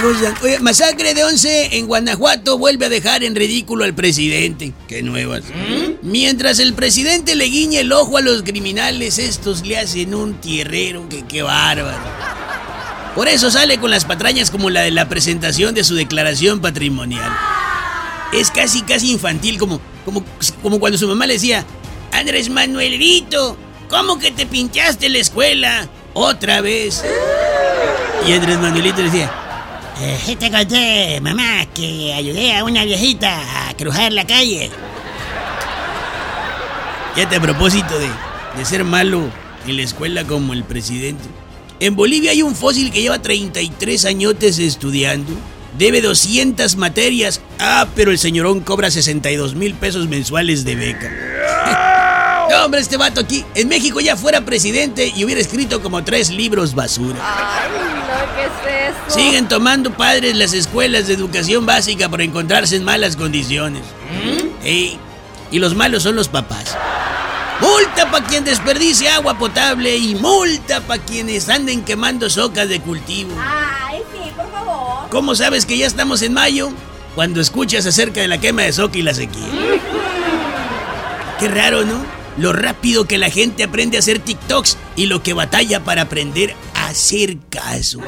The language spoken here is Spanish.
cosa? Oye, masacre de 11 en Guanajuato vuelve a dejar en ridículo al presidente. Qué nuevas. Mientras el presidente le guiña el ojo a los criminales, estos le hacen un tierrero. Que qué bárbaro. Por eso sale con las patrañas como la de la presentación de su declaración patrimonial. Es casi, casi infantil, como, como, como cuando su mamá le decía, Andrés Manuelito, ¿cómo que te pinchaste la escuela? Otra vez. Y Andrés Manuelito decía, Eh, te conté, mamá, que ayudé a una viejita a cruzar la calle. Fíjate a propósito de, de ser malo en la escuela como el presidente. En Bolivia hay un fósil que lleva 33 añotes estudiando. Debe 200 materias. Ah, pero el señorón cobra 62 mil pesos mensuales de beca. no, hombre, este vato aquí. En México ya fuera presidente y hubiera escrito como tres libros basura. Ay, no, ¿qué es eso? Siguen tomando padres las escuelas de educación básica por encontrarse en malas condiciones. Ey, y los malos son los papás. Multa para quien desperdicie agua potable y multa para quienes anden quemando socas de cultivo. Ay, sí, por favor. ¿Cómo sabes que ya estamos en mayo? Cuando escuchas acerca de la quema de soca y la sequía. Qué raro, ¿no? Lo rápido que la gente aprende a hacer TikToks y lo que batalla para aprender a hacer caso.